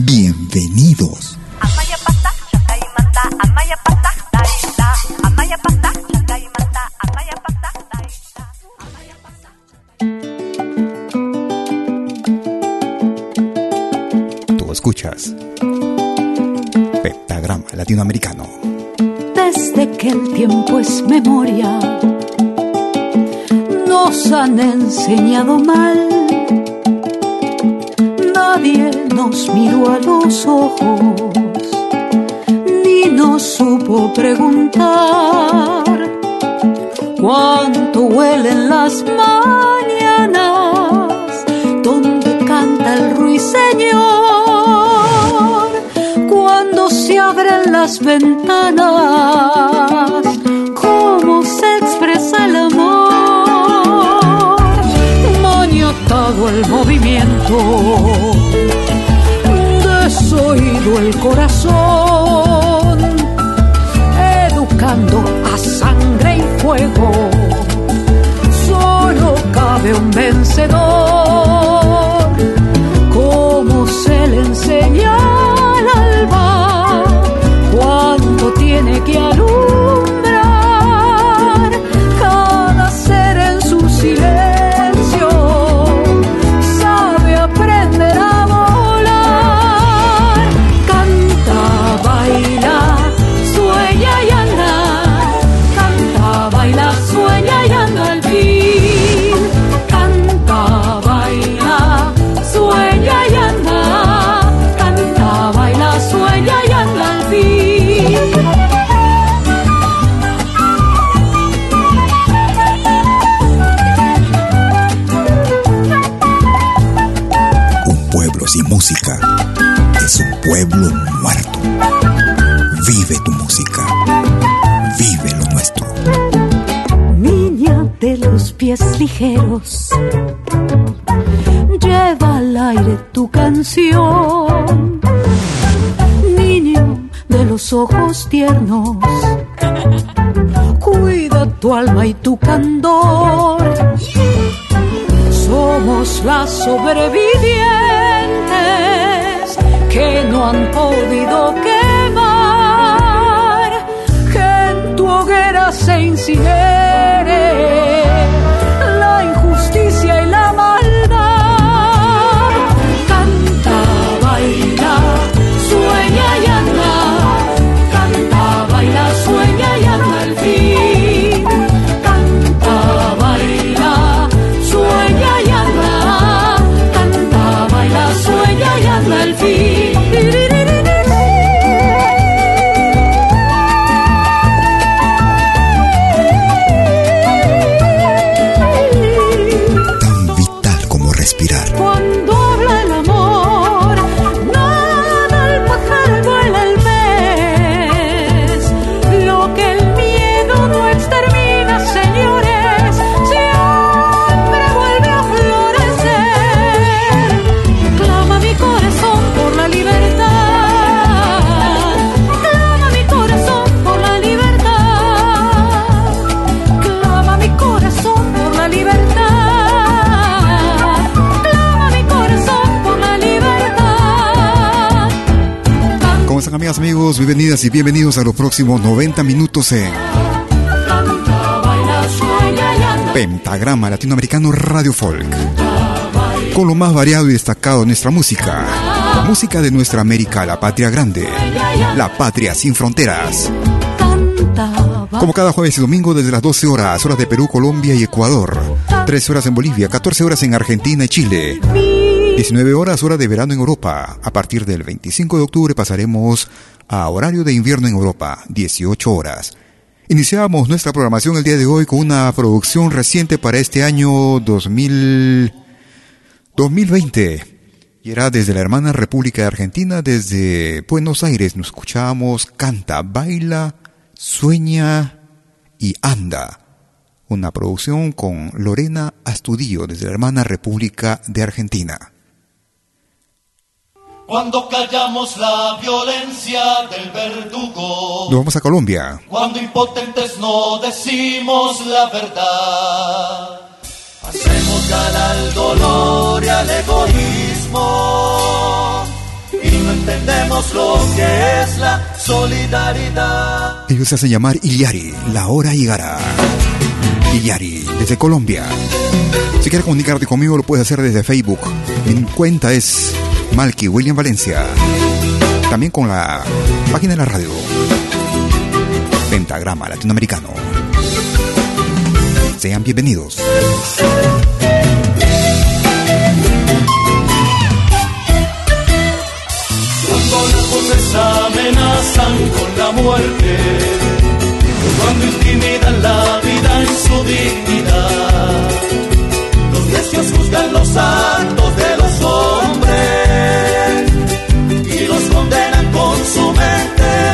Bienvenidos. Tú escuchas Pentagrama Latinoamericano. Desde que el tiempo es memoria, nos han enseñado mal. Nadie nos miró a los ojos, ni nos supo preguntar cuánto huelen las mañanas, donde canta el ruiseñor, cuando se abren las ventanas, el movimiento, desoído el corazón, educando a sangre y fuego, solo cabe un vencedor, Bienvenidas y bienvenidos a los próximos 90 minutos en Pentagrama Latinoamericano Radio Folk. Con lo más variado y destacado de nuestra música. Música de nuestra América, la patria grande. La patria sin fronteras. Como cada jueves y domingo desde las 12 horas, horas de Perú, Colombia y Ecuador. 13 horas en Bolivia, 14 horas en Argentina y Chile. 19 horas, hora de verano en Europa. A partir del 25 de octubre pasaremos a horario de invierno en Europa, 18 horas. Iniciamos nuestra programación el día de hoy con una producción reciente para este año 2000, 2020. Y era desde la hermana República Argentina, desde Buenos Aires. Nos escuchamos Canta, Baila, Sueña y Anda. Una producción con Lorena Astudillo desde la hermana República de Argentina. Cuando callamos la violencia del verdugo. Nos vamos a Colombia. Cuando impotentes no decimos la verdad. Hacemos gala al dolor y al egoísmo. Y no entendemos lo que es la solidaridad. Ellos se hacen llamar Iliari. La hora llegará. Iliari, desde Colombia. Si quieres comunicarte conmigo, lo puedes hacer desde Facebook. Mi cuenta es Malky William Valencia. También con la página de la radio. Pentagrama Latinoamericano. Sean bienvenidos. Cuando voces amenazan con la muerte, cuando intimidan la vida en su dignidad, los necios juzgan los actos de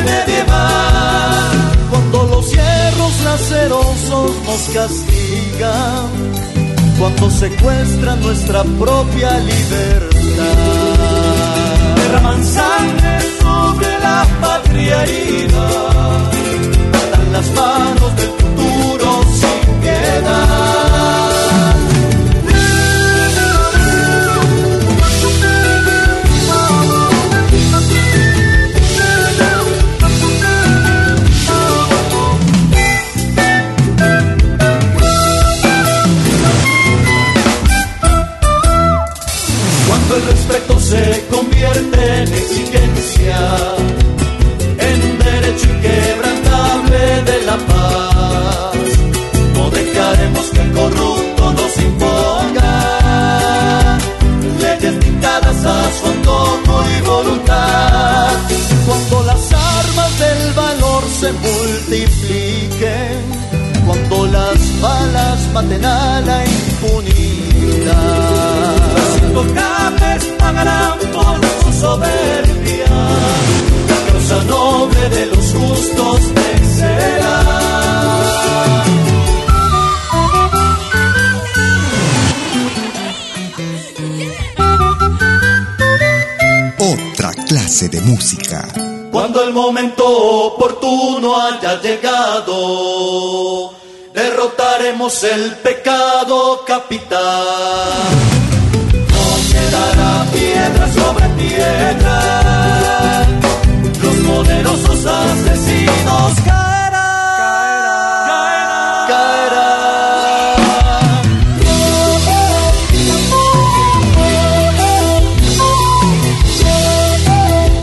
medieval. Cuando los hierros lacerosos nos castigan, cuando secuestran nuestra propia libertad derraman sangre sobre la patria herida, dan las manos del futuro sin piedad. El respeto se convierte en exigencia, en un derecho inquebrantable de la paz, no dejaremos que el corrupto nos imponga leyes dictadas a su antojo y voluntad. Cuando las armas del valor se multipliquen, cuando las balas maten a la impunidad. Los intocables pagarán por su soberbia, la causa noble de los justos vencerá. Otra clase de música. Cuando el momento oportuno haya llegado, derrotaremos el pecado capital. Piedra sobre piedra, los poderosos asesinos caerán. Caerán.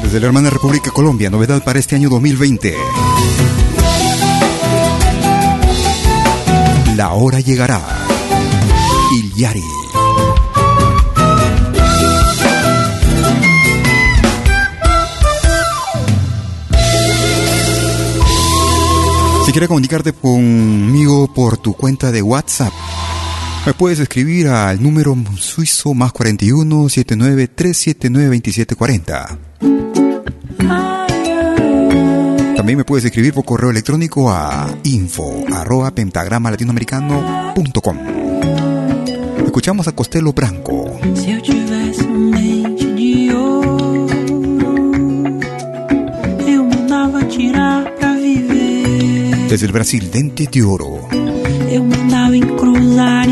Desde la hermana República Colombia, novedad para este año 2020. La hora llegará. Iliari. Si quieres comunicarte conmigo por tu cuenta de WhatsApp, me puedes escribir al número suizo más 41 79 379 2740. También me puedes escribir por correo electrónico a info arroba pentagrama latinoamericano.com. Escuchamos a Costello Branco. Se Desde el Brasil, Dente de Oro. Eu mandava encruzar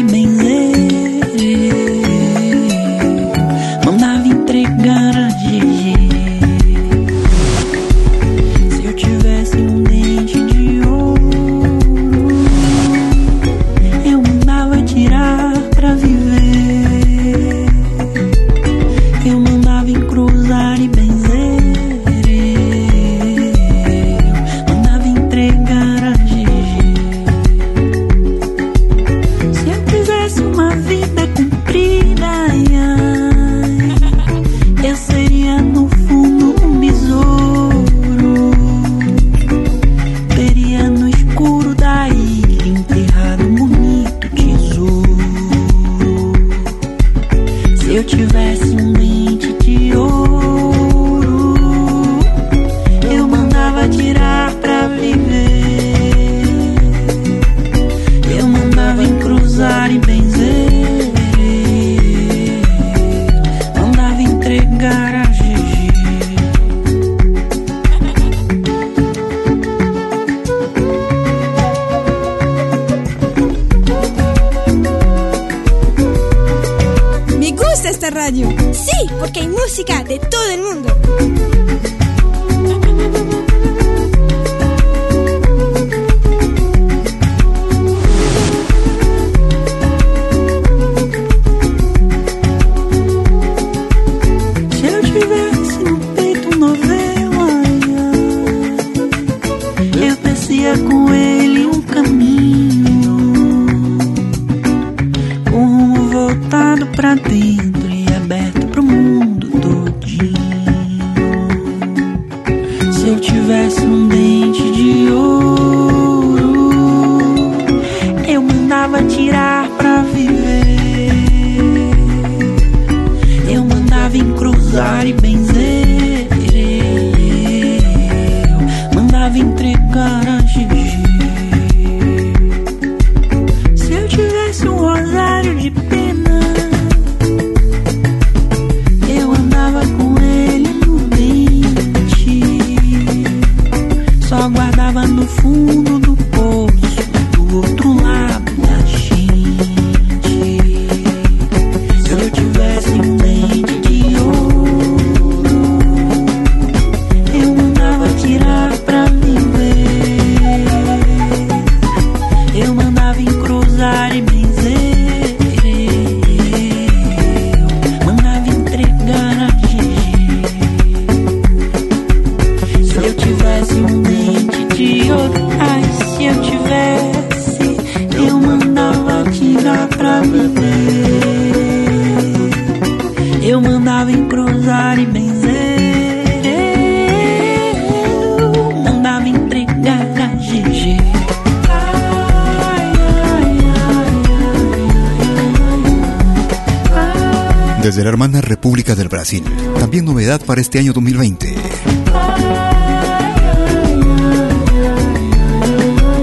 novedad para este año 2020.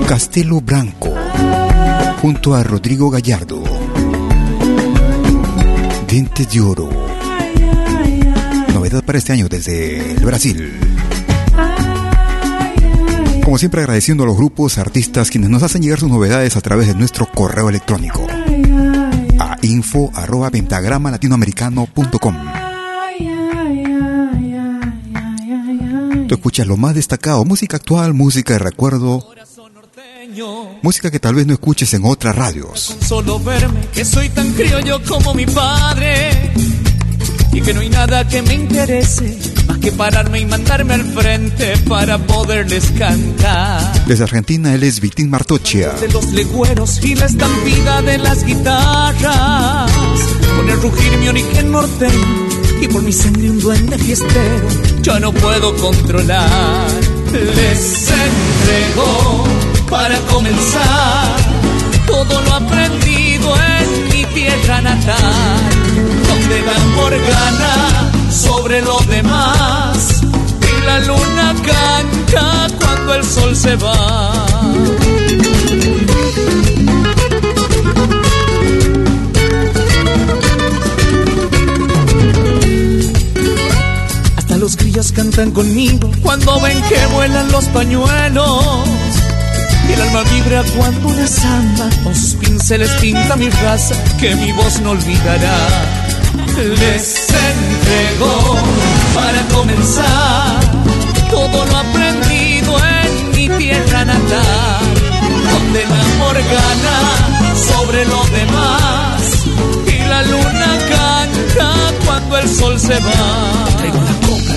Castelo Branco, junto a Rodrigo Gallardo. Dientes de Oro. Novedad para este año desde el Brasil. Como siempre agradeciendo a los grupos, artistas quienes nos hacen llegar sus novedades a través de nuestro correo electrónico a info arroba pentagrama latinoamericano.com. Tú escuchas lo más destacado, música actual, música de recuerdo, música que tal vez no escuches en otras radios. Solo verme que soy tan criollo como mi padre y que no hay nada que me interese más que pararme y mandarme al frente para poderles cantar. Desde Argentina él es Vitín Martochia. De los legüeros y la estampida de las guitarras, con el rugir mi origen norteño y por mi sangre un duende fiestero yo no puedo controlar. Les entrego para comenzar todo lo aprendido en mi tierra natal, donde dan por gana sobre lo demás y la luna canta cuando el sol se va. Los grillos cantan conmigo cuando ven que vuelan los pañuelos. Y el alma vibra cuando una samba con sus pinceles pinta mi raza que mi voz no olvidará. Les entrego para comenzar todo lo aprendido en mi tierra natal, donde el amor gana sobre lo demás y la luna canta cuando el sol se va y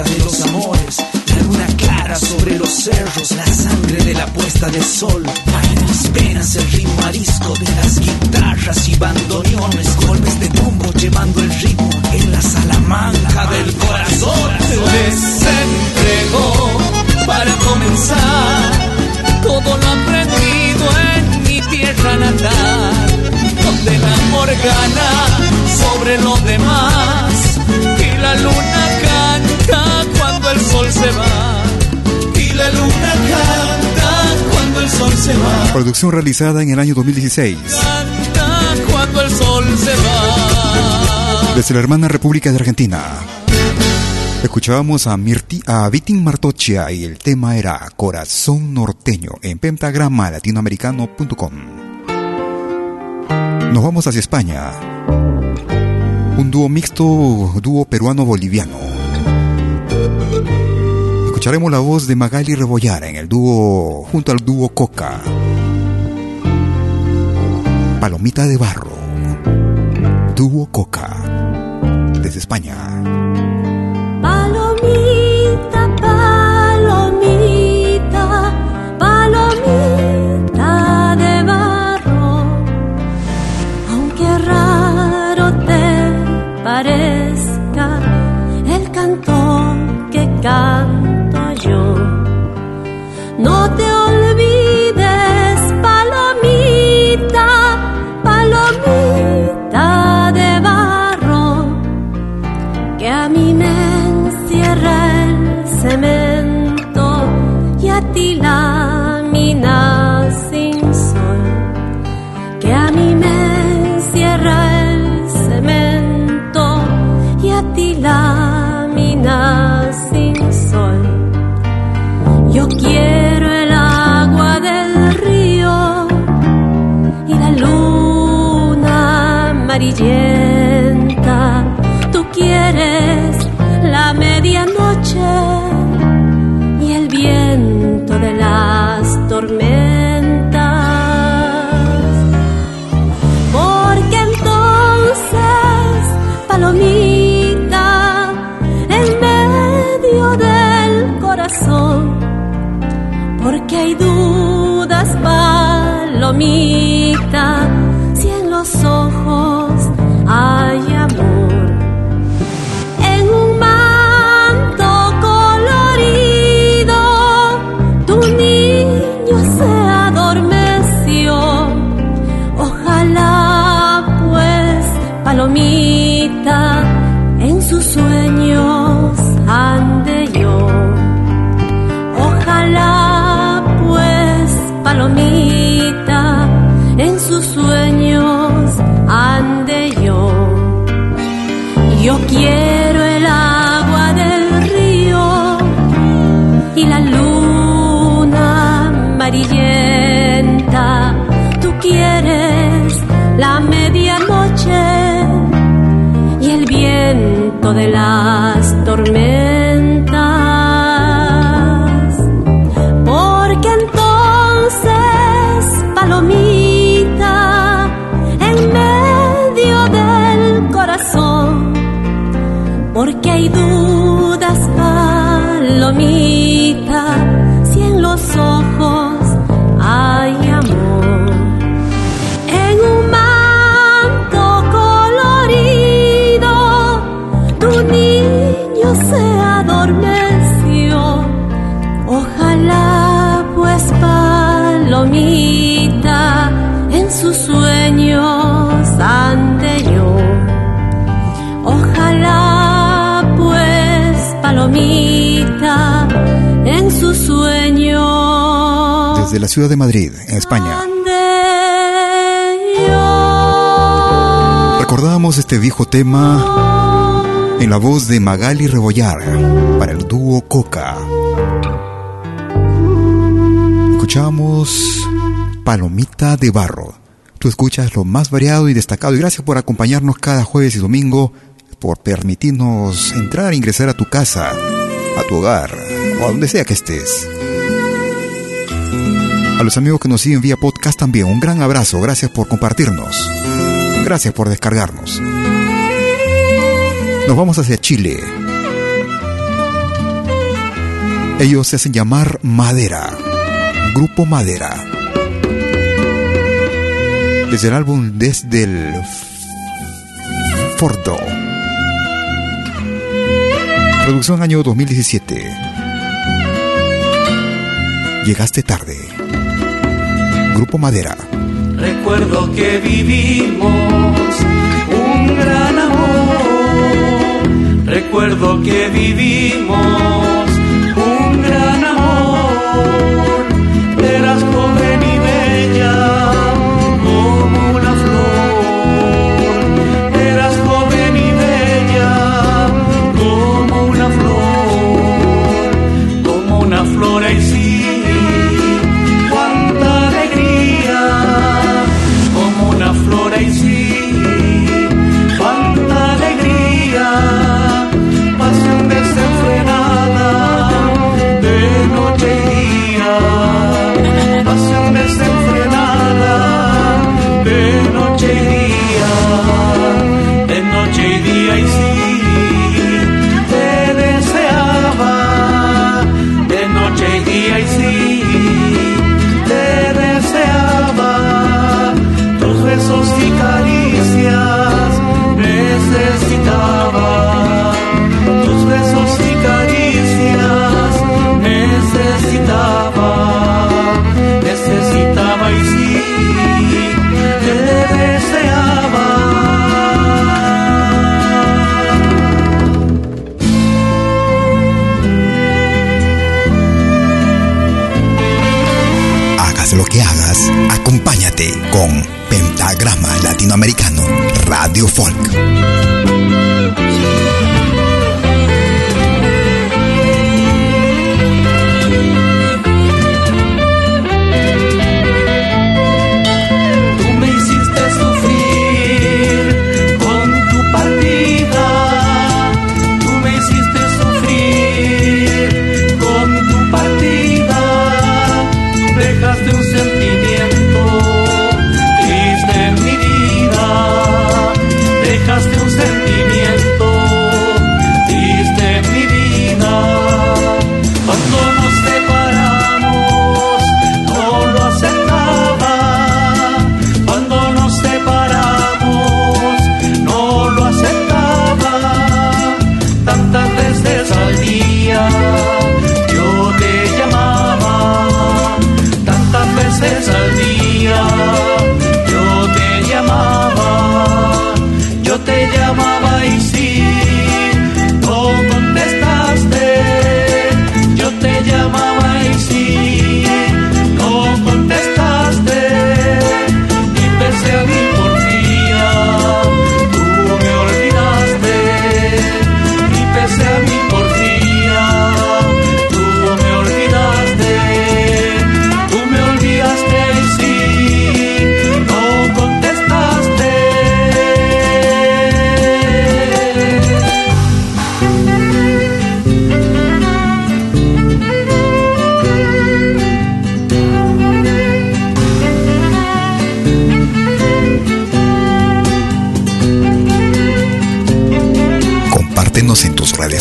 de los amores. La luna clara sobre los cerros, la sangre de la puesta de sol. Hay mis penas el ritmo arisco de las guitarras y bandoneones. Golpes de bombo llevando el ritmo en la salamanca del corazón. Les entrego para comenzar todo lo aprendido en mi tierra natal, donde el amor gana sobre lo demás la luna el sol se va. Y la luna canta cuando el sol se va. Producción realizada en el año 2016. Canta cuando el sol se va. Desde la hermana República de Argentina. Escuchábamos a, Mirti, a Vitin Martochia y el tema era Corazón Norteño en pentagrama latinoamericano.com. Nos vamos hacia España. Un dúo mixto, dúo peruano-boliviano. Escucharemos la voz de Magali Rebollar en el dúo, junto al dúo Coca. Palomita de Barro. Dúo Coca. Desde España. Desde la ciudad de Madrid, en España. Recordábamos este viejo tema en la voz de Magali Rebollar para el dúo Coca. Escuchamos Palomita de Barro. Tú escuchas lo más variado y destacado y gracias por acompañarnos cada jueves y domingo, por permitirnos entrar e ingresar a tu casa, a tu hogar o a donde sea que estés. A los amigos que nos siguen vía podcast también, un gran abrazo, gracias por compartirnos. Gracias por descargarnos. Nos vamos hacia Chile. Ellos se hacen llamar Madera. Grupo Madera. Desde el álbum Desde el Fordo. Producción año 2017. Llegaste tarde. Grupo Madera. Recuerdo que vivimos un gran amor. Recuerdo que vivimos un gran amor. Con Pentagrama Latinoamericano Radio Folk.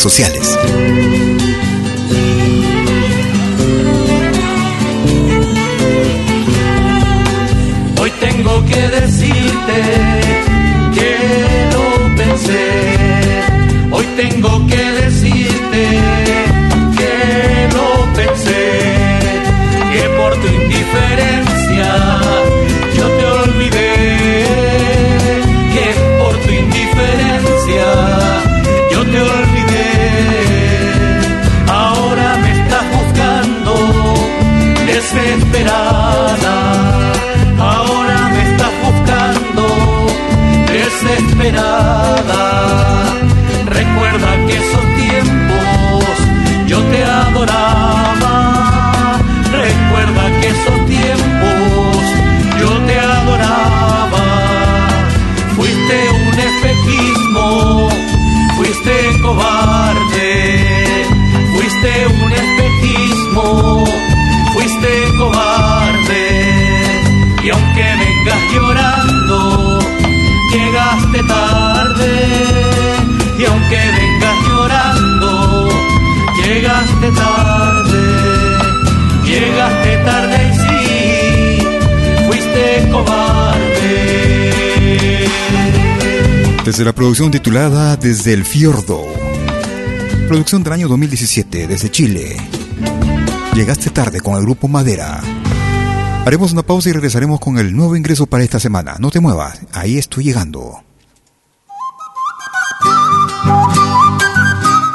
Sociales. Desde la producción titulada Desde el Fiordo. Producción del año 2017, desde Chile. Llegaste tarde con el grupo Madera. Haremos una pausa y regresaremos con el nuevo ingreso para esta semana. No te muevas, ahí estoy llegando.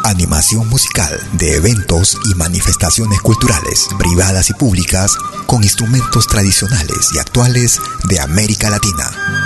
Animación musical de eventos y manifestaciones culturales, privadas y públicas, con instrumentos tradicionales y actuales de América Latina.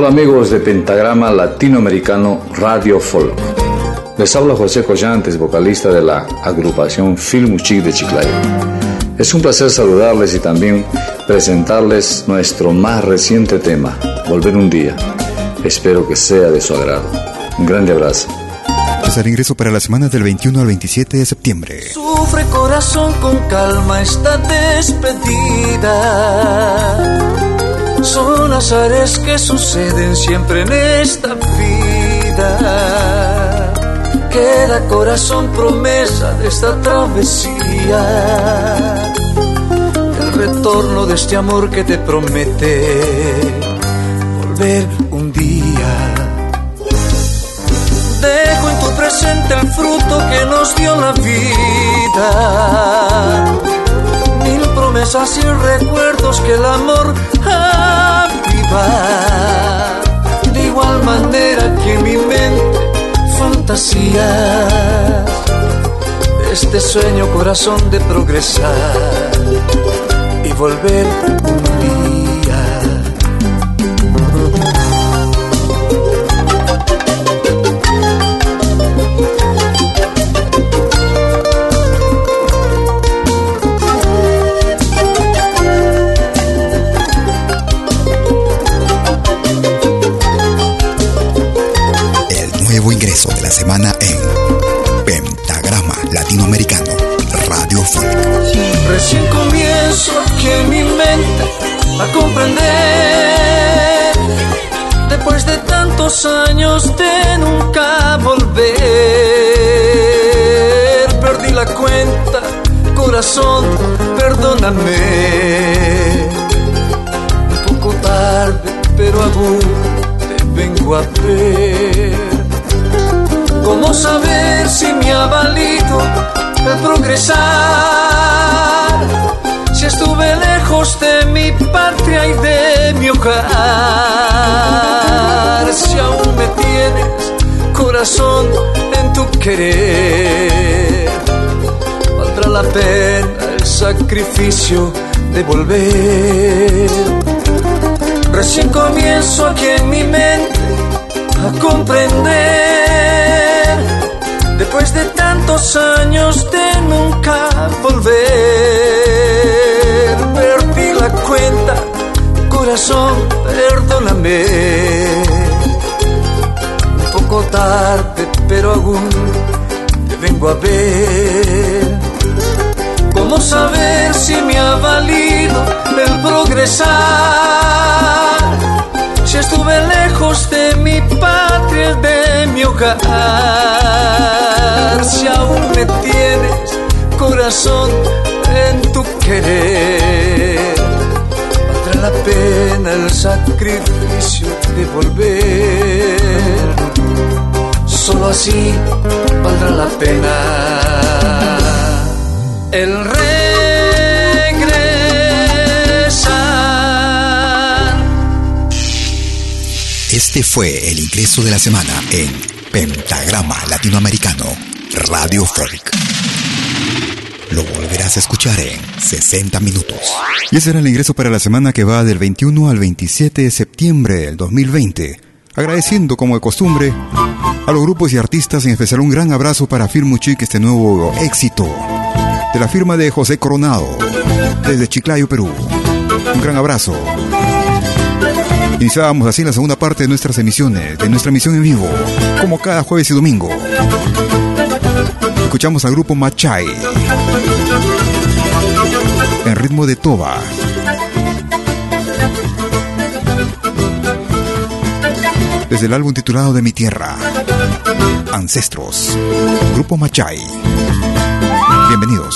Hola amigos de Pentagrama Latinoamericano Radio Folk. Les habla José Collantes, vocalista de la agrupación Filmuchic de Chiclayo. Es un placer saludarles y también presentarles nuestro más reciente tema, Volver un día. Espero que sea de su agrado. Un grande abrazo. Es el ingreso para la semana del 21 al 27 de septiembre. Sufre corazón con calma esta despedida. Son azares que suceden siempre en esta vida. Queda corazón promesa de esta travesía. El retorno de este amor que te promete volver un día. Dejo en tu presente el fruto que nos dio la vida. Promesas y recuerdos que el amor aviva. De igual manera que mi mente fantasía. Este sueño corazón de progresar y volver un día. Semana en Pentagrama Latinoamericano Radio Folk. Recién comienzo aquí en mi mente a comprender. Después de tantos años de nunca volver, perdí la cuenta, corazón, perdóname. Un poco tarde, pero aún te vengo a ver. ¿Cómo saber si me ha valido? de progresar. Si estuve lejos de mi patria y de mi hogar, si aún me tienes corazón en tu querer, valdrá la pena el sacrificio de volver. Recién comienzo aquí en mi mente a comprender, después de tantos años de nunca volver, perdí la cuenta, corazón, perdóname. Un poco tarde, pero aún te vengo a ver. ¿Cómo saber si me ha valido el progresar? Estuve lejos de mi patria, de mi hogar, si aún me tienes corazón en tu querer, valdrá la pena el sacrificio de volver. Solo así valdrá la pena el regresar. Este fue el ingreso de la semana en Pentagrama Latinoamericano Radio Folk. Lo volverás a escuchar en 60 minutos. Y ese era el ingreso para la semana que va del 21 al 27 de septiembre del 2020. Agradeciendo como de costumbre a los grupos y artistas, en especial un gran abrazo para Firmuchic, este nuevo éxito de la firma de José Coronado, desde Chiclayo, Perú. Un gran abrazo. Iniciábamos así la segunda parte de nuestras emisiones, de nuestra emisión en vivo, como cada jueves y domingo. Escuchamos al grupo Machay, en ritmo de toba. Desde el álbum titulado De mi tierra, Ancestros, Grupo Machay. Bienvenidos.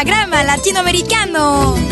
Pentagrama latinoamericano.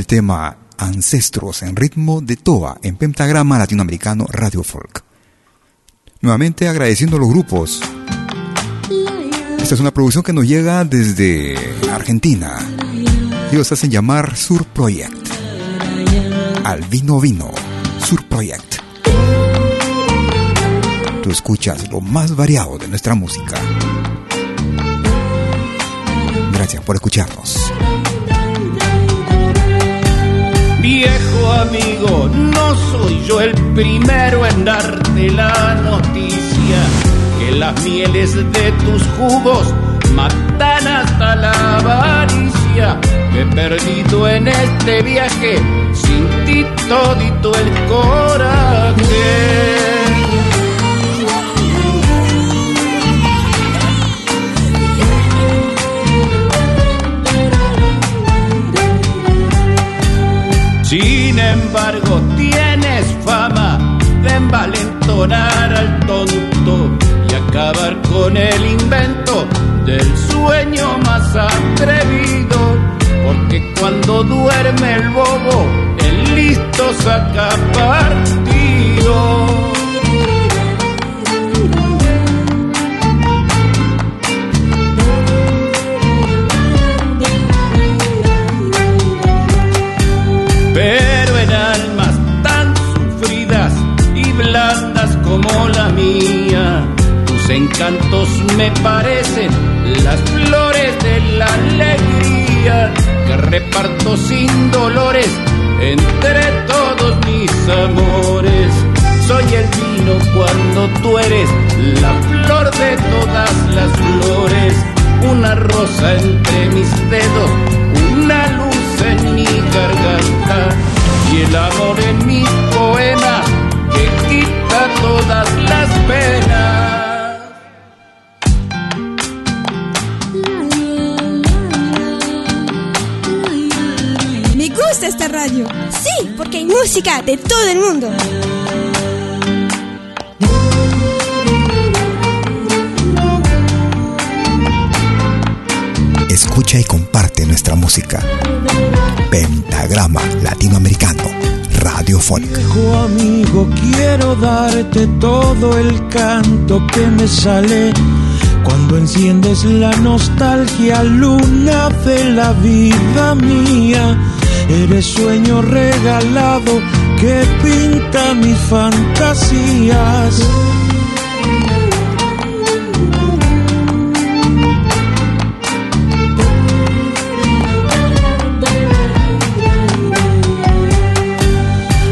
El tema Ancestros en ritmo de toa en pentagrama latinoamericano Radio Folk. Nuevamente agradeciendo a los grupos. Esta es una producción que nos llega desde Argentina. Ellos hacen llamar Sur Project. Al vino vino, Sur Project. Tú escuchas lo más variado de nuestra música. Gracias por escucharnos. Viejo amigo, no soy yo el primero en darte la noticia que las mieles de tus jugos matan hasta la avaricia. Me he perdido en este viaje, sin ti todito el coraje. Envalentonar al tonto y acabar con el invento del sueño más atrevido. Porque cuando duerme el bobo, el listo saca partido. Encantos me parecen las flores de la alegría que reparto sin dolores entre todos mis amores. Soy el vino cuando tú eres la flor de todas las flores, una rosa entre mis dedos, una luz en mi garganta y el amor en mis poemas que quita todas las penas. Esta radio. Sí, porque hay música de todo el mundo. Escucha y comparte nuestra música. Pentagrama Latinoamericano, Radio Folk. Viejo amigo, quiero darte todo el canto que me sale cuando enciendes la nostalgia, luna de la vida mía. Eres sueño regalado que pinta mis fantasías.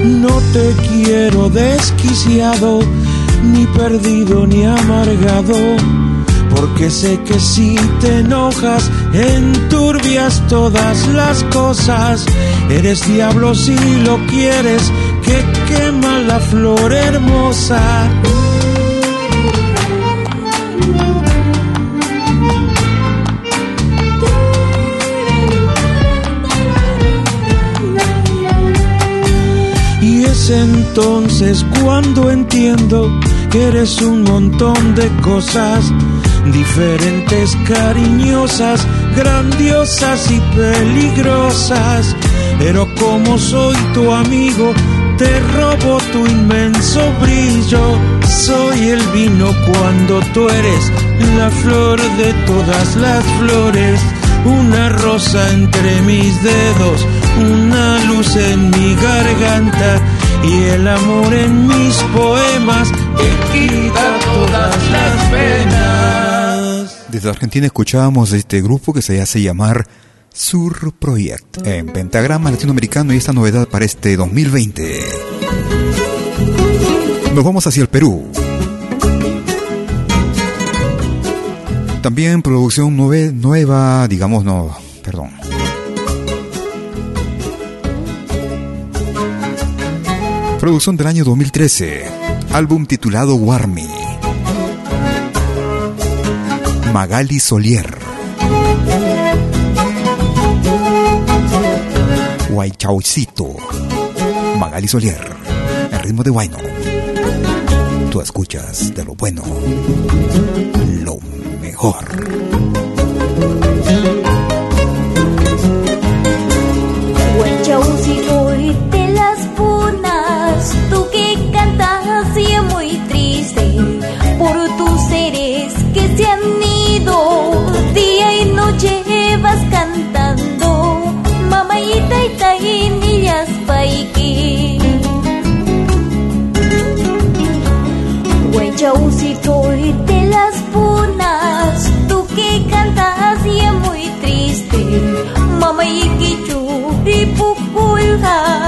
No te quiero desquiciado, ni perdido, ni amargado. Porque sé que si te enojas, enturbias todas las cosas. Eres diablo si lo quieres, que quema la flor hermosa. Y es entonces cuando entiendo que eres un montón de cosas diferentes, cariñosas, grandiosas y peligrosas. Pero como soy tu amigo, te robo tu inmenso brillo. Soy el vino cuando tú eres la flor de todas las flores. Una rosa entre mis dedos, una luz en mi garganta y el amor en mis poemas que quita todas las penas. Desde Argentina escuchábamos este grupo que se hace llamar Sur Project en pentagrama latinoamericano y esta novedad para este 2020. Nos vamos hacia el Perú. También producción nove- nueva, digamos, no, perdón. Producción del año 2013. Álbum titulado Warmy. Magali Solier. Guaychaucito. Magali Solier. El ritmo de Guayno. Tú escuchas de lo bueno. Lo mejor. casa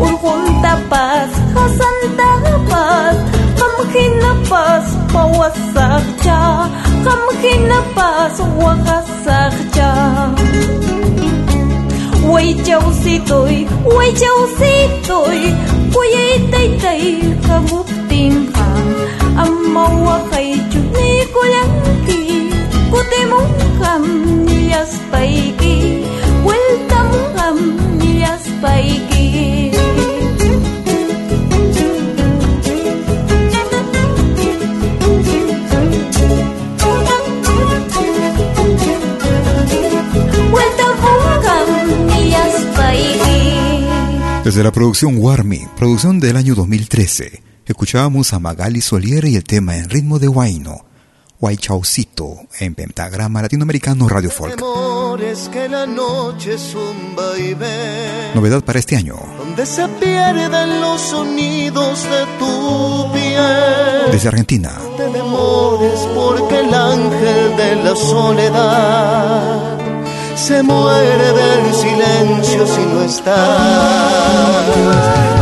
ôi khôn ta pas, ta san pasang Urkong tapas, hasan tapas Kamkin napas, pawasak cha. Tâm khi na Kamkin napas, wakasak cha. Way châu si tôi, way châu si tôi, toy Kuyay tay tay, kabuting kang Amawa kay chutni kulanki Kutimong kam, niyas paiki Welcome kam, Desde la producción Warmi, producción del año 2013, escuchábamos a Magali Solier y el tema en ritmo de Huayno, Huaychaucito, en pentagrama latinoamericano Radio Folk. Que la noche Novedad para este año. donde se pierden los sonidos de tu piel. Desde Argentina, te demores porque el ángel de la soledad se muere del silencio si no estás.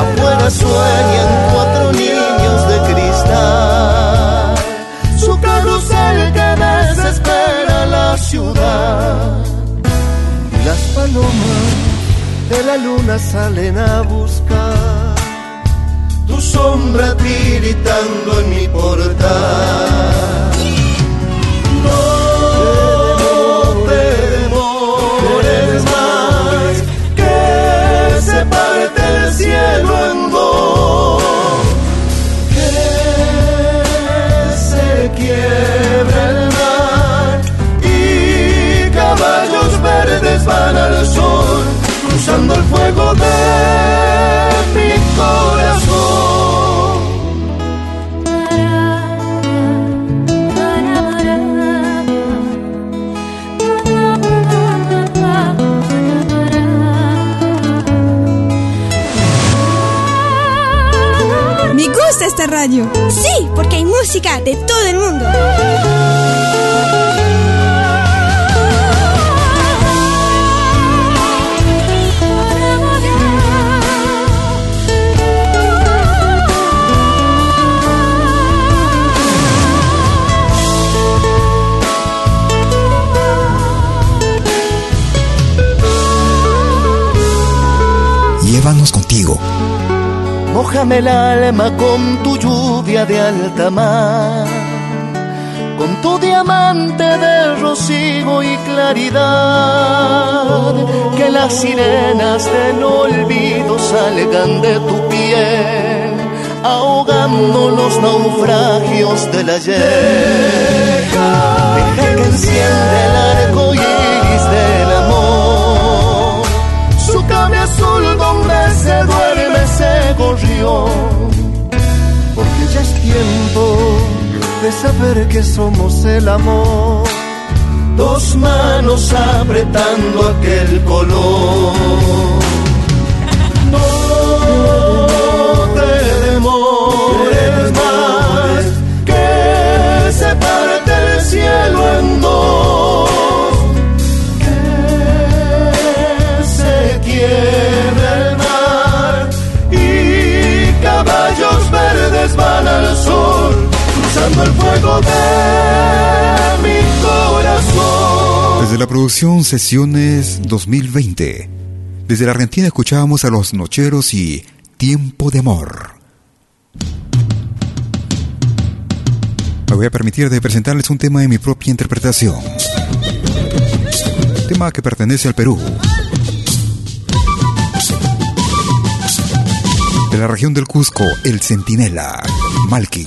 Afuera sueñan cuatro niños de cristal, las palomas de la luna salen a buscar tu sombra tiritando en mi portal. Van al sol, cruzando el fuego de mi corazón. Me gusta esta radio. Sí, porque hay música de todo el mundo. Mójame el alma con tu lluvia de alta mar, con tu diamante de rocío y claridad, que las sirenas del olvido salgan de tu piel, ahogando los naufragios del ayer. Deja que enciende el arco iris del Porque ya es tiempo de saber que somos el amor. Dos manos apretando aquel color. No te demores más, que se parte el cielo en dos. El fuego de mi Desde la producción Sesiones 2020, desde la Argentina escuchábamos a Los Nocheros y Tiempo de Amor. Me voy a permitir de presentarles un tema de mi propia interpretación. Tema que pertenece al Perú. De la región del Cusco, El Centinela, Malki.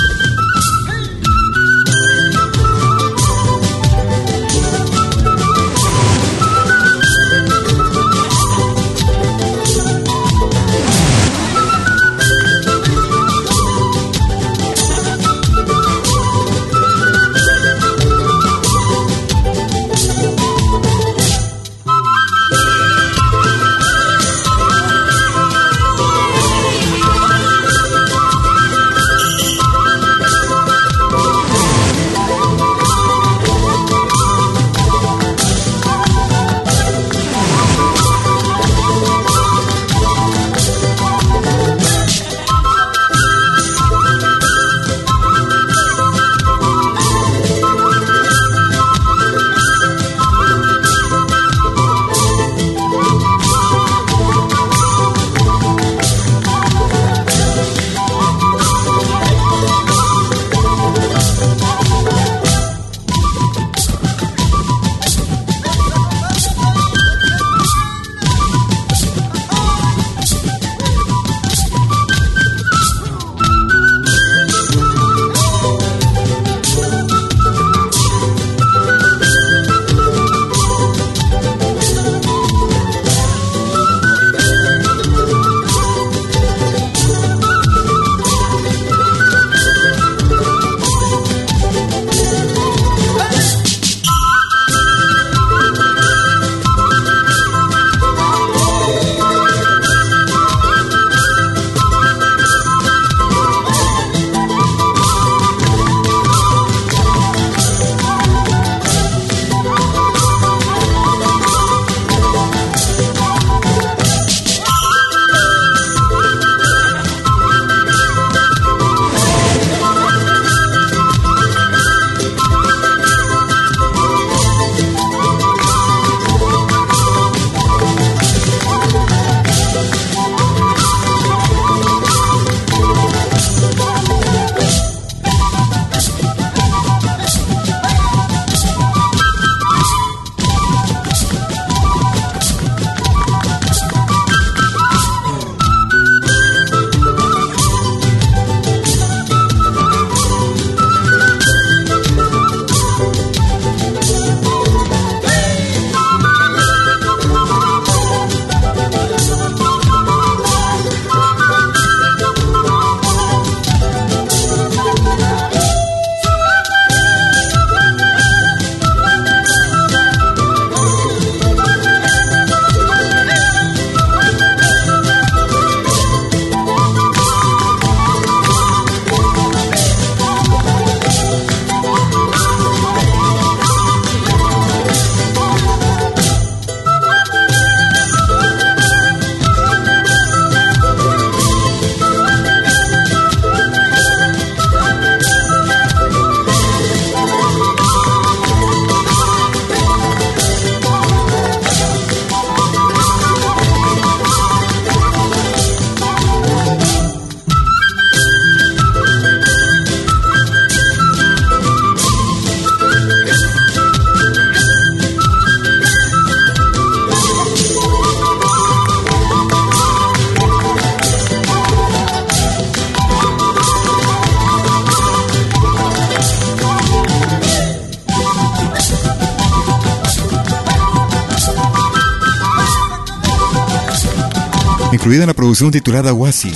Producción titulada Wasi,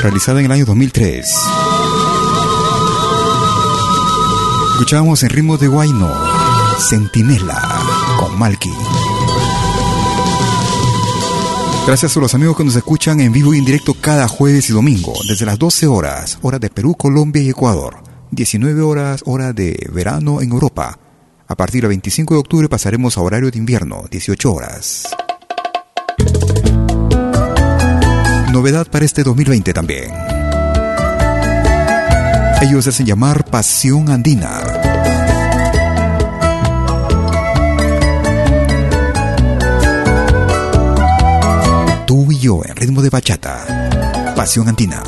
realizada en el año 2003. Escuchábamos en ritmo de Guayno, Centinela, con Malky. Gracias a los amigos que nos escuchan en vivo y en directo cada jueves y domingo, desde las 12 horas, hora de Perú, Colombia y Ecuador, 19 horas, hora de verano en Europa. A partir del 25 de octubre pasaremos a horario de invierno, 18 horas. Novedad para este 2020 también. Ellos hacen llamar Pasión Andina. Tú y yo en ritmo de bachata. Pasión Andina.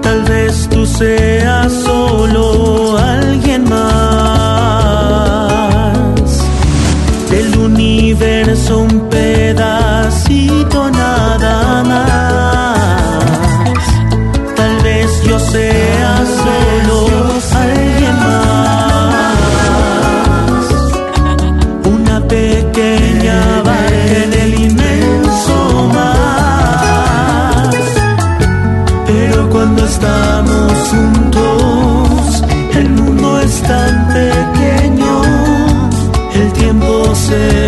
Tal vez tú seas solo alguien más universo, un pedacito nada más. Tal vez yo sea solo alguien más, una pequeña barca en el inmenso mar. Pero cuando estamos juntos, el mundo es tan pequeño, el tiempo se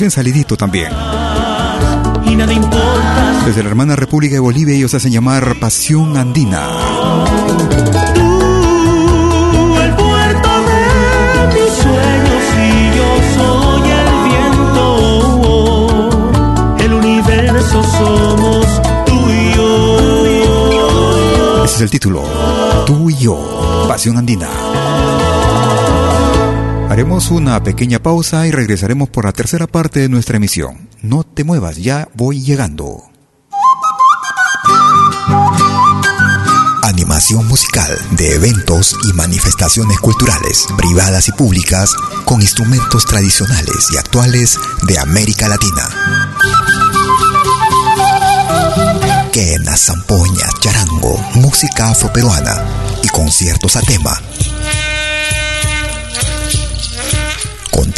Recién salidito también. Desde la hermana República de Bolivia ellos hacen llamar Pasión Andina. Tú, el puerto de mis sueños y yo soy el viento. El universo somos tú y yo. Ese es el título. Tú y yo. Pasión Andina. Haremos una pequeña pausa y regresaremos por la tercera parte de nuestra emisión. No te muevas, ya voy llegando. Animación musical de eventos y manifestaciones culturales, privadas y públicas, con instrumentos tradicionales y actuales de América Latina. Quena, zampoña, charango, música afroperuana y conciertos a tema.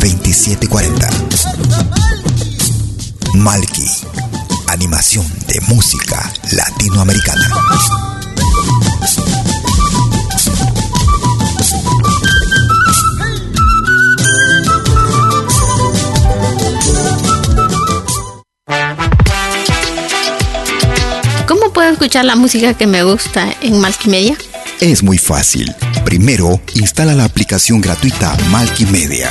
2740. Malki, animación de música latinoamericana. ¿Cómo puedo escuchar la música que me gusta en Malkimedia? Es muy fácil. Primero, instala la aplicación gratuita Malkimedia.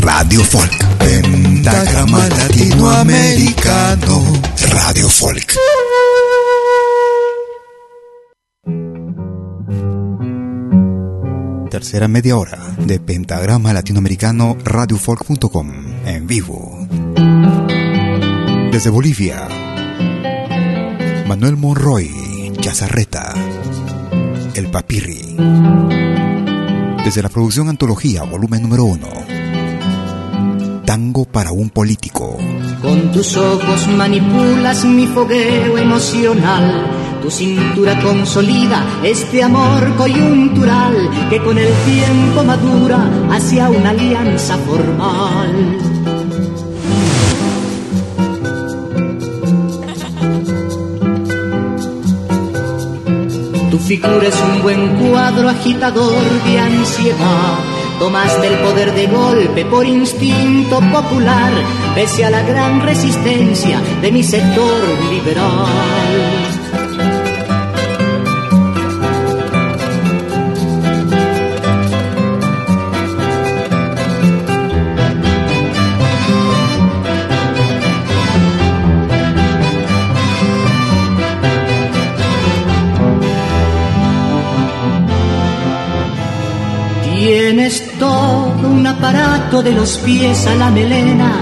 Radio Folk. Pentagrama Latinoamericano Radio Folk. Tercera media hora de Pentagrama Latinoamericano RadioFolk.com en vivo. Desde Bolivia, Manuel Monroy, Chazarreta, El Papirri. Desde la producción Antología, volumen número uno. Tango para un político. Con tus ojos manipulas mi fogueo emocional. Tu cintura consolida este amor coyuntural que con el tiempo madura hacia una alianza formal. Tu figura es un buen cuadro agitador de ansiedad. Tomas del poder de golpe por instinto popular, pese a la gran resistencia de mi sector liberal. Aparato de los pies a la melena,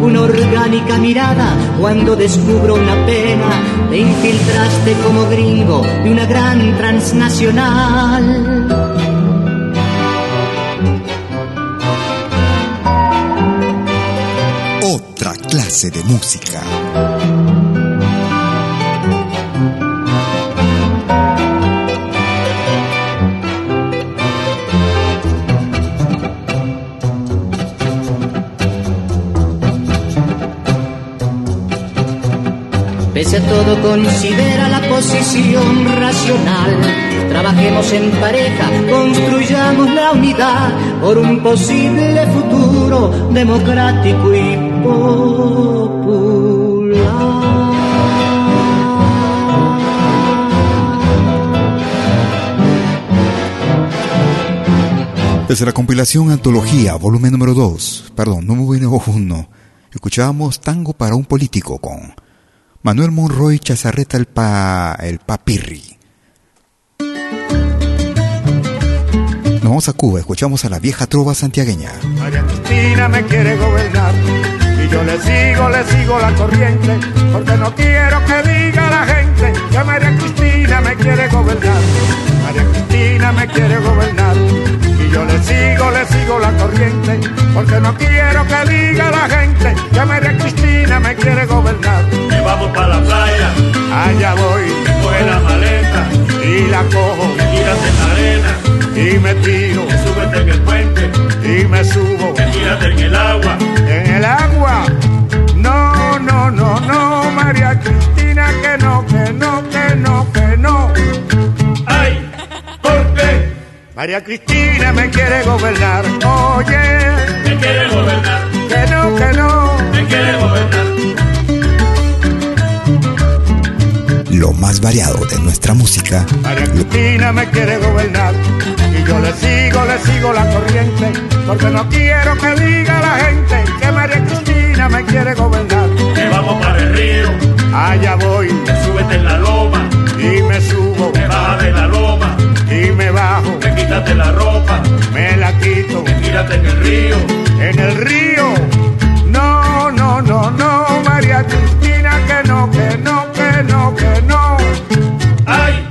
una orgánica mirada cuando descubro una pena. Te infiltraste como gringo de una gran transnacional. Otra clase de música. Todo considera la posición racional. Trabajemos en pareja, construyamos la unidad por un posible futuro democrático y popular. Desde la compilación Antología, volumen número 2, perdón, número 1, escuchábamos Tango para un político con Manuel Monroy Chazarreta el, pa, el Papirri. Nos vamos a Cuba, escuchamos a la vieja trova santiagueña. María Cristina me quiere gobernar y yo le sigo, le sigo la corriente, porque no quiero que diga la gente que María Cristina me quiere gobernar. María Cristina me quiere gobernar yo le sigo, le sigo la corriente, porque no quiero que diga la gente que María Cristina me quiere gobernar. Y vamos para la playa, allá voy, coge la maleta. Y la cojo, me tiras en la arena. Y me tiro, me súbete en el puente. Y me subo, me tírate en el agua, en el agua. María Cristina me quiere gobernar, oye, me quiere gobernar, que no, que no, me quiere gobernar. Lo más variado de nuestra música. María Cristina me quiere gobernar. Y yo le sigo, le sigo la corriente, porque no quiero que diga la gente que María Cristina me quiere gobernar. Que vamos para el río, allá voy, súbete en la loma. Y me subo, me baja de la loma. Y me bajo, quítate la ropa, me la quito, me tírate en el río, en el río. No, no, no, no, María Cristina, que no, que no, que no, que no. Ay,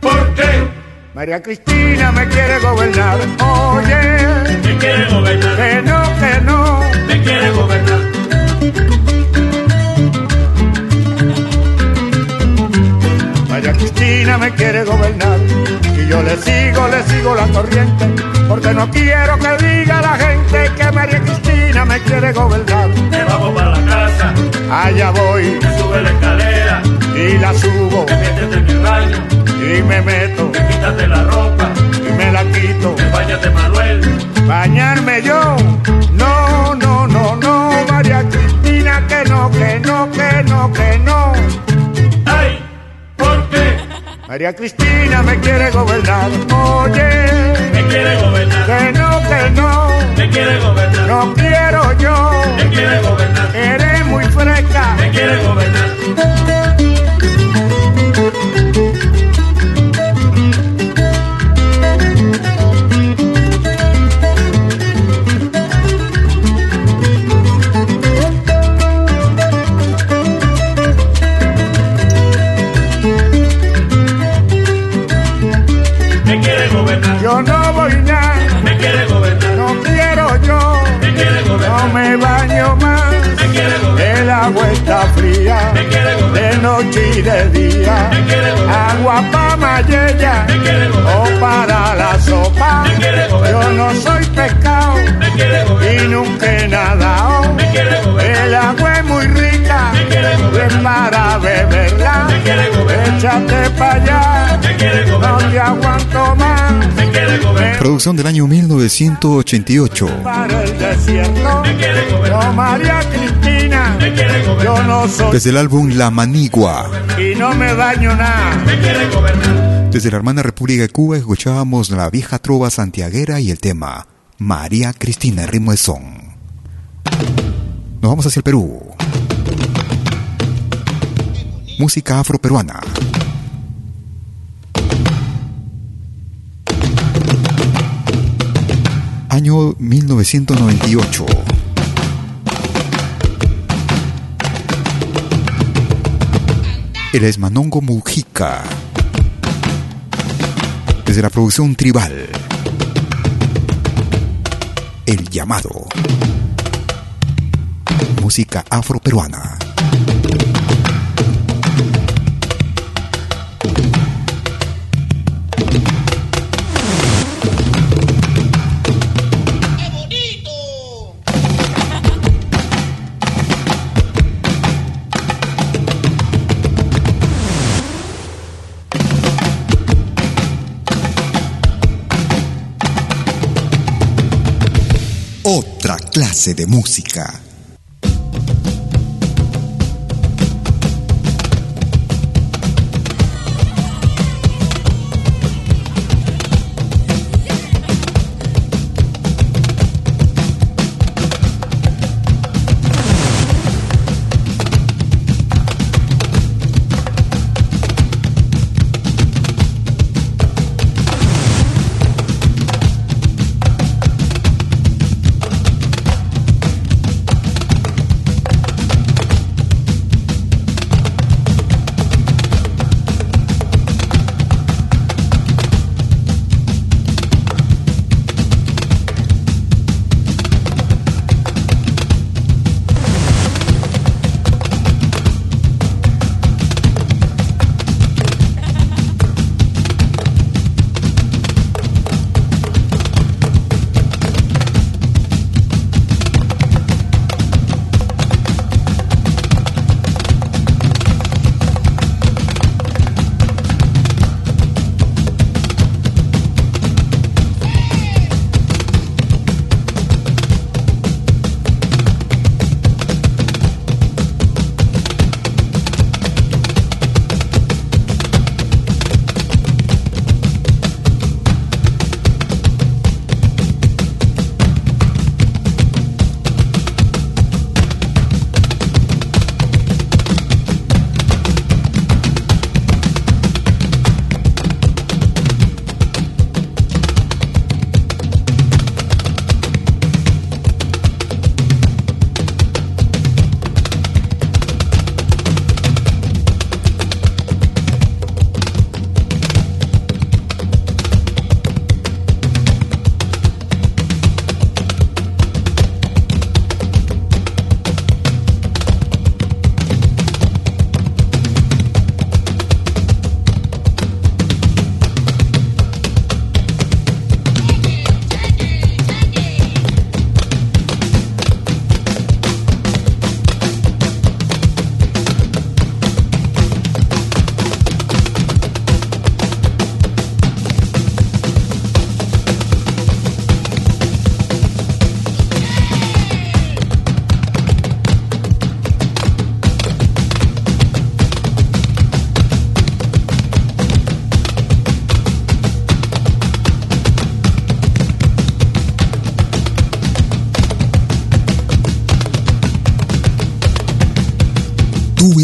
¿por qué? María Cristina me quiere gobernar, oye, me quiere gobernar, que no, que no, me quiere gobernar. María Cristina me quiere gobernar y yo le sigo, le sigo la corriente, porque no quiero que diga la gente que María Cristina me quiere gobernar. Me vamos para la casa, allá voy, me sube la escalera y la subo, me métete en el baño y me meto, me quítate la ropa y me la quito, me bañate Manuel, bañarme yo, no, no, no, no, María Cristina, que no, que no, que no, que no. María Cristina me quiere gobernar, oye, me quiere gobernar, que no, que no, me quiere gobernar, no quiero yo, me quiere gobernar, eres muy fresca, me quiere gobernar. Yo no voy nada, me quiere gobernar, no quiero yo, me quiere gobernar, no me baño más, me quiere gobernar, el agua está fría, me quiere gobernar, de noche y de día, me quiere gobernar, agua pa' mayella, me quiere gobernar, o para la sopa, me quiere yo gobernar, no soy pescado, me quiere y gobernar, nunca he nadado, me quiere gobernar, el agua es muy rica, me quiere es gobernar, para beberla, me quiere gobernar, échate pa' allá, me quiere no gobernar, te aguanto más, Producción del año 1988. para el desierto, me quiere gobernar, no María Cristina, me quiere gobernar, yo no soy Desde el álbum La Manigua. Desde la hermana República de Cuba escuchábamos la vieja trova santiaguera y el tema María Cristina, ritmo de son. Nos vamos hacia el Perú. Música afroperuana. Año 1998. Él es Manongo Mujica. Desde la producción tribal. El llamado. Música afroperuana. De música.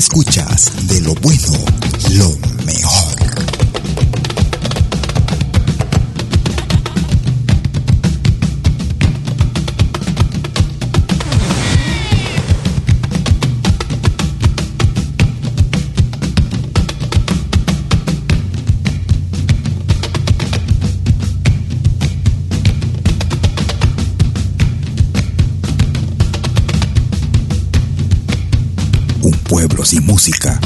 Escuchas de lo bueno, música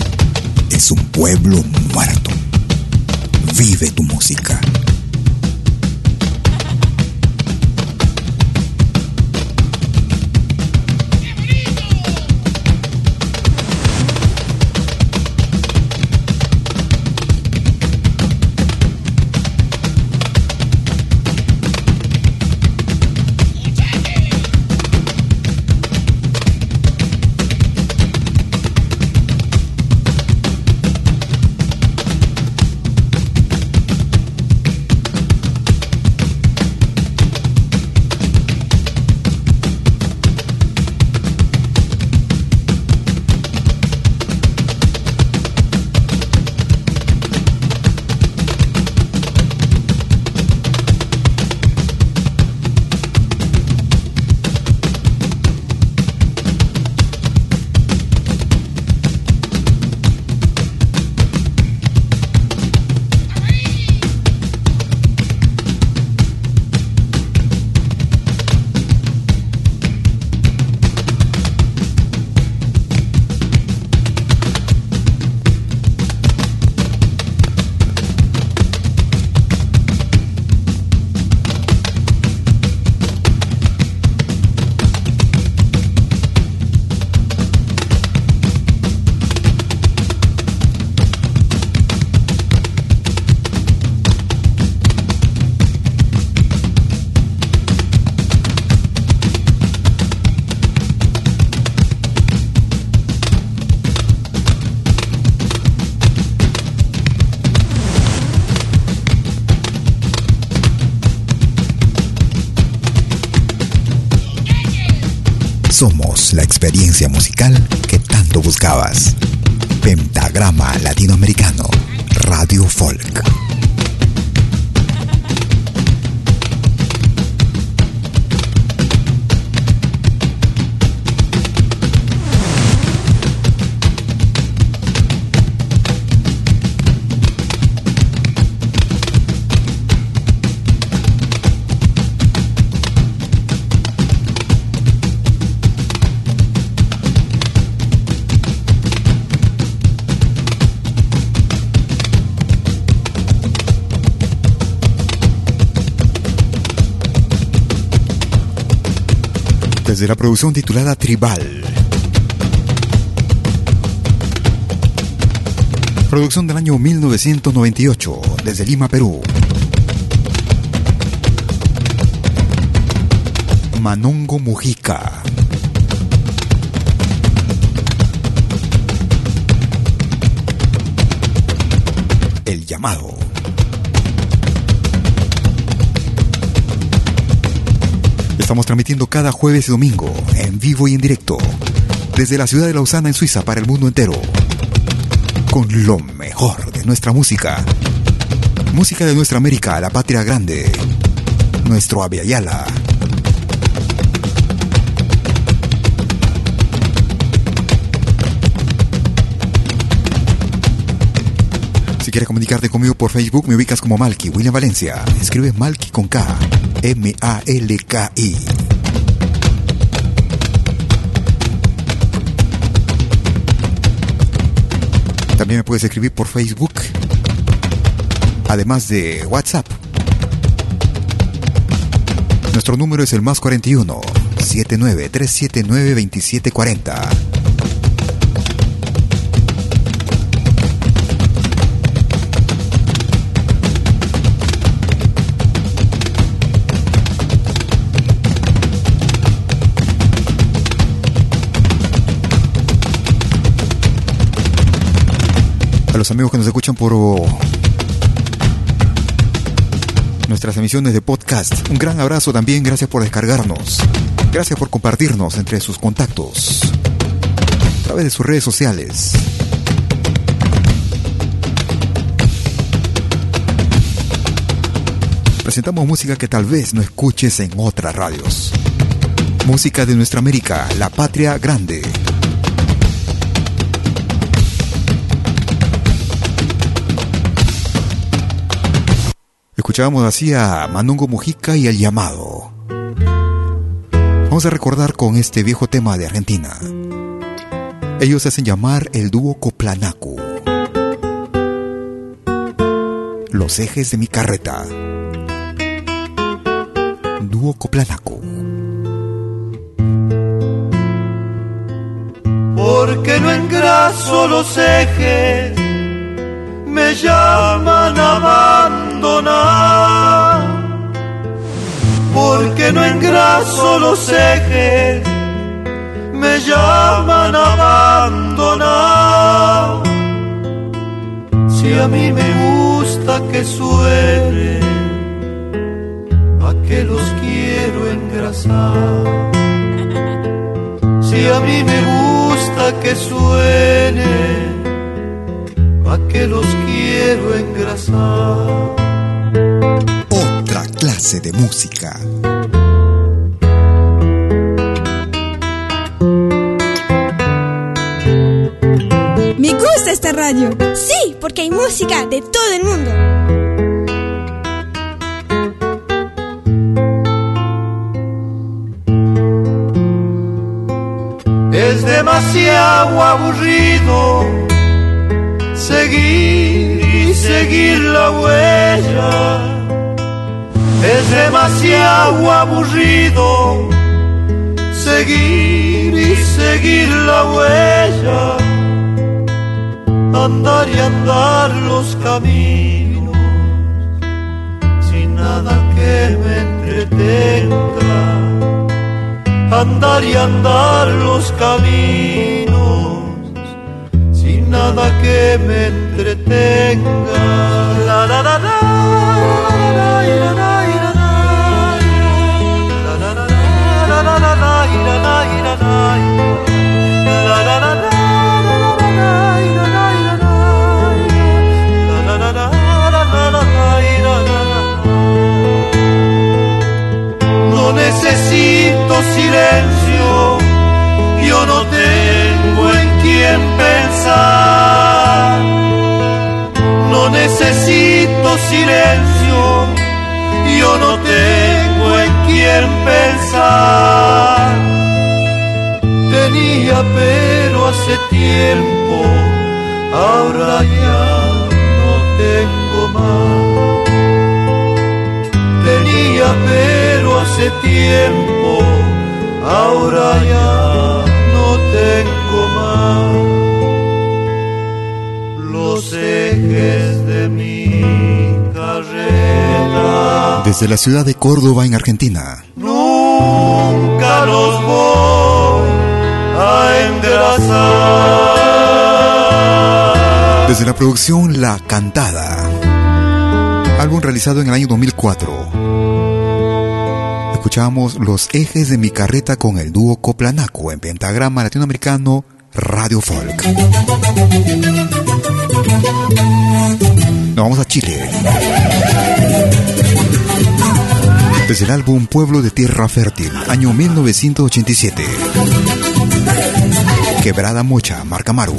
Somos la experiencia musical que tanto buscabas. Pentagrama Latinoamericano, Radio Folk. Desde la producción titulada Tribal. Producción del año 1998, desde Lima, Perú. Manongo Mujica. El llamado. Estamos transmitiendo cada jueves y domingo, en vivo y en directo, desde la ciudad de Lausana, en Suiza, para el mundo entero, con lo mejor de nuestra música. Música de nuestra América, la patria grande, nuestro Aviala. Si quieres comunicarte conmigo por Facebook, me ubicas como Malky, William Valencia. Escribe Malky con K. M-A-L-K-I. También me puedes escribir por Facebook, además de WhatsApp. Nuestro número es el más 41 79 379 2740. A los amigos que nos escuchan por nuestras emisiones de podcast. Un gran abrazo también, gracias por descargarnos. Gracias por compartirnos entre sus contactos. través de sus redes sociales. Presentamos música que tal vez no escuches en otras radios. Música de nuestra América, la patria grande. Escuchábamos así a Manungo Mujica y El Llamado. Vamos a recordar con este viejo tema de Argentina. Ellos se hacen llamar el dúo Coplanacu. Los ejes de mi carreta. Dúo Coplanacu. Porque no engraso los ejes, me llaman a abandonar. Porque no engraso los ejes, me llaman a abandonar. Si a mí me gusta que suene, ¿a qué los quiero engrasar? Si a mí me gusta que suene, ¿a qué los quiero engrasar? Clase de música. Me gusta esta radio. Sí, porque hay música de todo el mundo. Es demasiado aburrido seguir y seguir la huella. Es demasiado aburrido seguir y seguir la huella. Andar y andar los caminos sin nada que me entretenga andar y andar los caminos sin nada que me entretenga. La, la, la, la, necesito silencio, yo no tengo en quién pensar. No necesito silencio, yo no tengo en quién pensar. Tenía pero hace tiempo, ahora ya no tengo más. Hace tiempo, ahora ya no tengo más. Los ejes de mi carrera Desde la ciudad de Córdoba, en Argentina. nunca los voy a engrasar. Desde la producción La Cantada. Álbum realizado en el año 2004. Escuchamos Los ejes de mi carreta con el dúo Coplanaco en pentagrama latinoamericano Radio Folk. Nos vamos a Chile. Desde el álbum Pueblo de Tierra Fértil, año 1987. Quebrada Mocha, Marca Maru.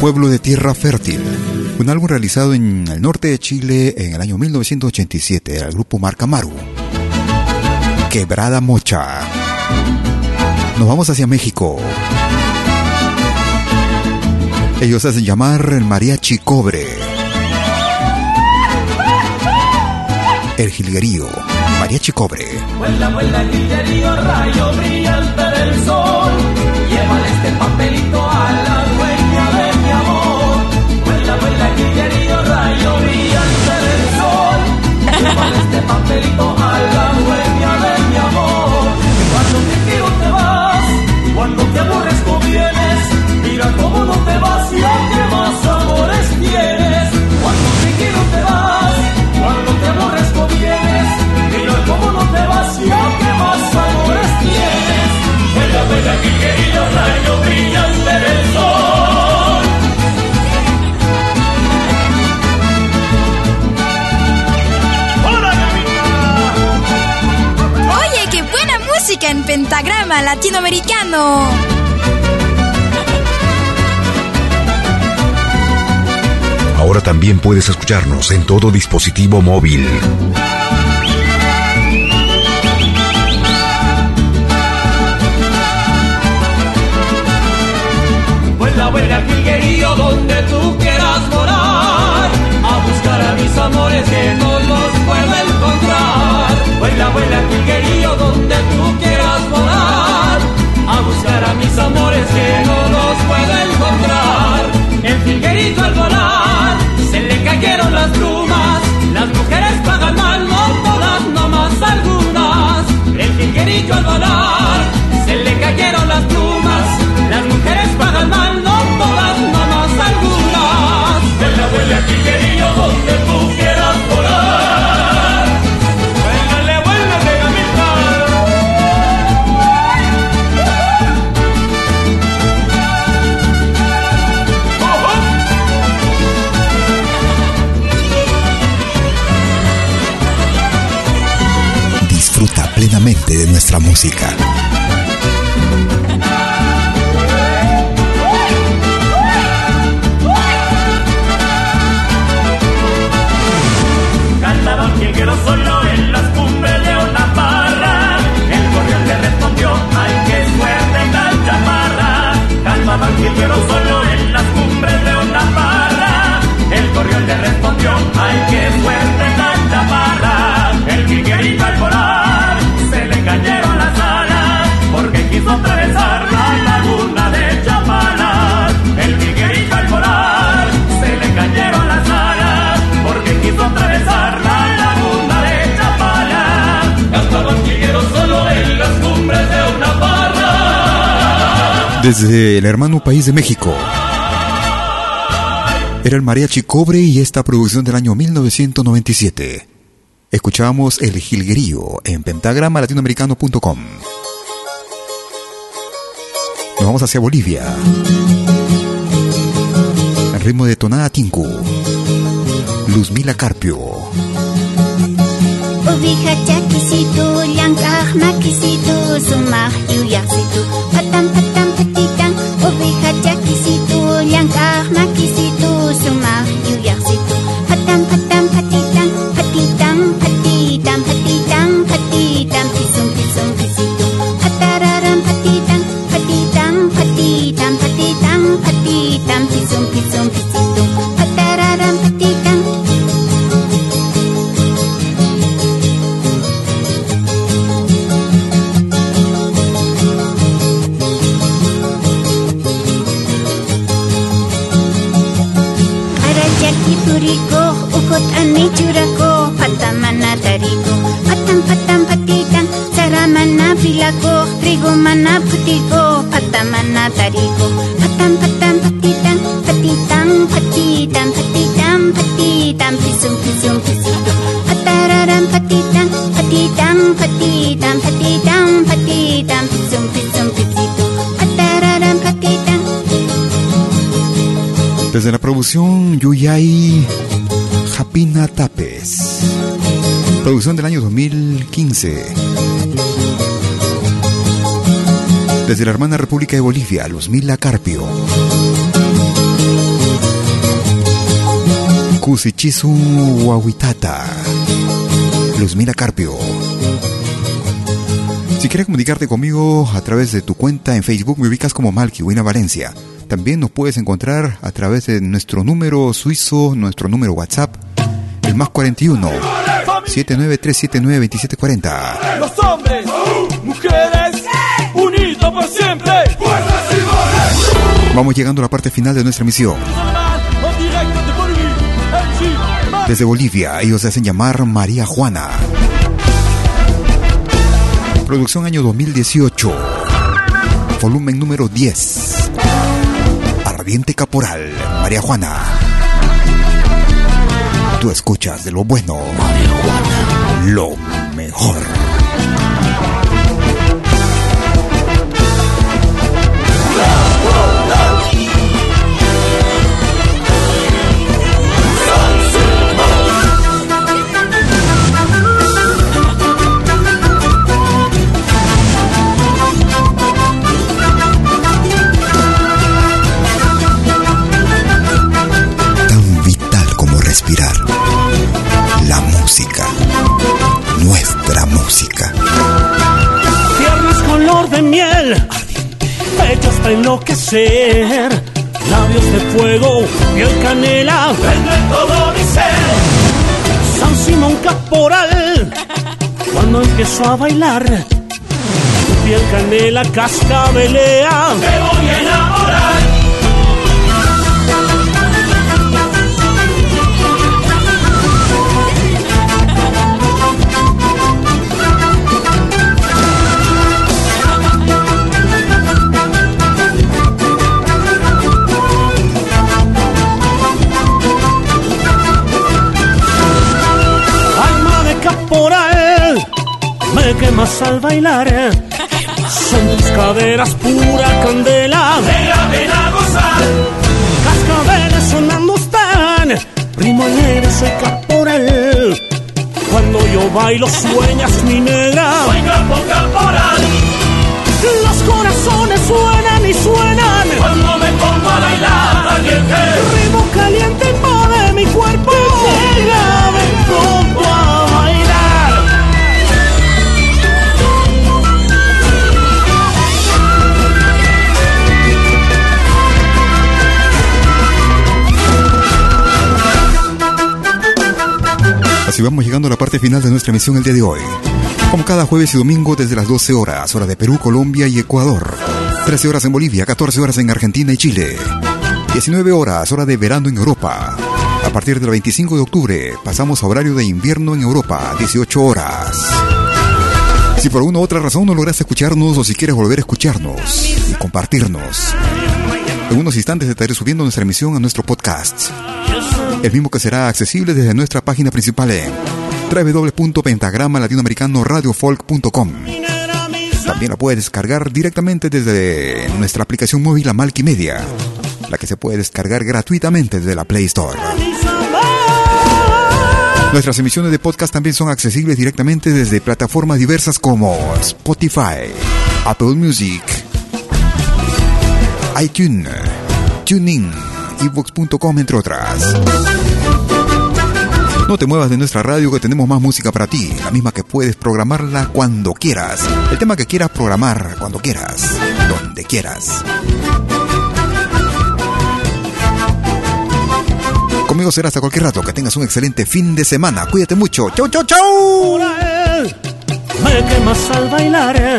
Pueblo de Tierra Fértil, un álbum realizado en el norte de Chile en el año 1987 al grupo Marca Maru. Quebrada Mocha. Nos vamos hacia México. Ellos hacen llamar el mariachi cobre. El jilguerío, mariachi cobre. Vuela, vuela el jilguerío, rayo brillante del sol. Este papelito rayo brillante del sol. Este papelito a la dueña de mi amor. Cuando te quiero te vas, cuando te aborrezco vienes. Mira cómo no te vas y a qué más amores tienes. Cuando te quiero te vas, cuando te aborrezco vienes. Mira cómo no te vas y a qué más amores tienes. Vuela, vuela, que querido pentagrama latinoamericano. Ahora también puedes escucharnos en todo dispositivo móvil. Vuela, vuela, jilguerío, donde tú quieras morar. A buscar a mis amores que no los puedo encontrar. Vuela, vuela, jilguerío, donde tú quieras buscar a mis amores que no los puedo encontrar. El jilguerito al volar, se le cayeron las plumas. Las mujeres pagan mal, no todas, no más algunas. El jilguerito al volar, De nuestra música. Cantaba un jilguero solo en las cumbres de una parra. El gorrión le respondió, ay, qué suerte tan chaparra. Cantaba un jilguero solo en las cumbres de una parra. El gorrión le respondió, ay, qué suerte Desde el hermano país de México. Era el mariachi cobre y esta producción del año 1997. Escuchamos El Jilguerío en pentagrama latinoamericano.com. Nos vamos hacia Bolivia. El ritmo de tonada tinku. Luzmila Carpio. Patam ubi di situ, llank'aq maki situ, semua yuk yang curako, patamana tariko, patam patam patitan, saramana pilako, trigo mana putiko, patamana tariko, patam patam patitan, patitan, patitan, patitan, patitan, pisum pisum pisito, patararam patitan, patitan, patitan, patitan, patitan, pisum pisum pisito, patararam patitan. Desde la producción Yuyay Japina Tapes. Producción del año 2015. Desde la hermana República de Bolivia, Luzmila Carpio. Kusichisu Wahuitata. Luzmila Carpio. Si quieres comunicarte conmigo a través de tu cuenta en Facebook, me ubicas como Malkiwina Valencia. También nos puedes encontrar a través de nuestro número suizo, nuestro número WhatsApp, el más 41 79379 2740. Los hombres, mujeres, unidos por siempre. Vamos llegando a la parte final de nuestra emisión. Desde Bolivia, ellos se hacen llamar María Juana. Producción año 2018. Volumen número 10. Ardiente Caporal, María Juana. Tú escuchas de lo bueno, María Juana, lo mejor. Labios de fuego, piel canela, prende todo mi ser. San Simón Caporal, cuando empiezo a bailar, piel canela cascabelea. Me voy a enamorar. Quemas al bailar. Son tus caderas pura candela. Ven, ven a gozar. Cascabeles sonando están. Primo alegre soy caporal. Cuando yo bailo sueñas mi negra. Soy capo caporal. Los corazones suenan y suenan. Cuando me pongo a bailar, caliente. Ritmo caliente invade mi cuerpo. Así vamos llegando a la parte final de nuestra emisión el día de hoy. Como cada jueves y domingo desde las 12 horas, hora de Perú, Colombia y Ecuador. 13 horas en Bolivia, 14 horas en Argentina y Chile. 19 horas, hora de verano en Europa. A partir del 25 de octubre, pasamos a horario de invierno en Europa, 18 horas. Si por alguna otra razón no lograste escucharnos o si quieres volver a escucharnos y compartirnos, en unos instantes estaré subiendo nuestra emisión a nuestro podcast. El mismo que será accesible desde nuestra página principal en www.pentagrama latinoamericano-radiofolk.com. También la puedes descargar directamente desde nuestra aplicación móvil Amalki Media, la que se puede descargar gratuitamente desde la Play Store. Nuestras emisiones de podcast también son accesibles directamente desde plataformas diversas como Spotify, Apple Music, iTunes, TuneIn, evox.com, entre otras. No te muevas de nuestra radio que tenemos más música para ti, la misma que puedes programarla cuando quieras. El tema que quieras programar cuando quieras, donde quieras. Conmigo será hasta cualquier rato. Que tengas un excelente fin de semana. Cuídate mucho. Chau, chau, chau. Me quemas al bailar.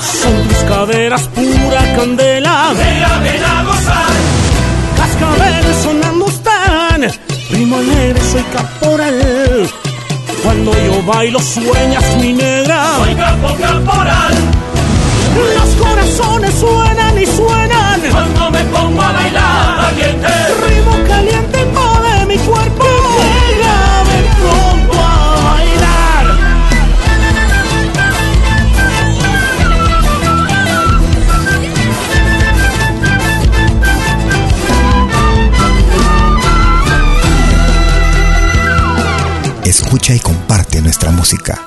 Son tus caderas pura candela. Ven, ven a gozar. Cascabeles sonando están. Primo alegre soy caporal. Cuando yo bailo sueñas mi negra. Soy capo caporal. Los corazones suenan y suenan. Cuando me pongo a bailar, caliente. Ritmo Escucha y comparte nuestra música.